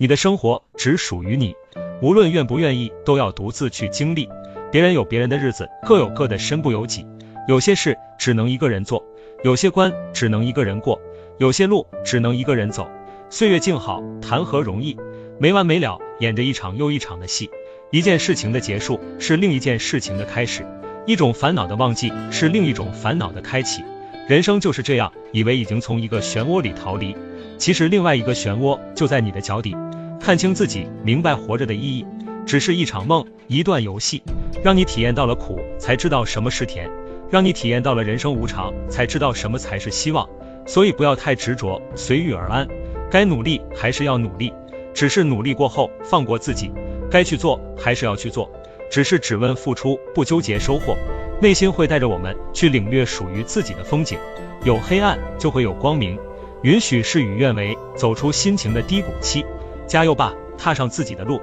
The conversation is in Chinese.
你的生活只属于你，无论愿不愿意，都要独自去经历。别人有别人的日子，各有各的身不由己。有些事只能一个人做，有些关只能一个人过，有些路只能一个人走。岁月静好，谈何容易？没完没了，演着一场又一场的戏。一件事情的结束，是另一件事情的开始；一种烦恼的忘记，是另一种烦恼的开启。人生就是这样，以为已经从一个漩涡里逃离，其实另外一个漩涡就在你的脚底。看清自己，明白活着的意义，只是一场梦，一段游戏，让你体验到了苦，才知道什么是甜；让你体验到了人生无常，才知道什么才是希望。所以不要太执着，随遇而安。该努力还是要努力，只是努力过后放过自己。该去做还是要去做，只是只问付出，不纠结收获。内心会带着我们去领略属于自己的风景。有黑暗就会有光明，允许事与愿违，走出心情的低谷期。加油吧，踏上自己的路。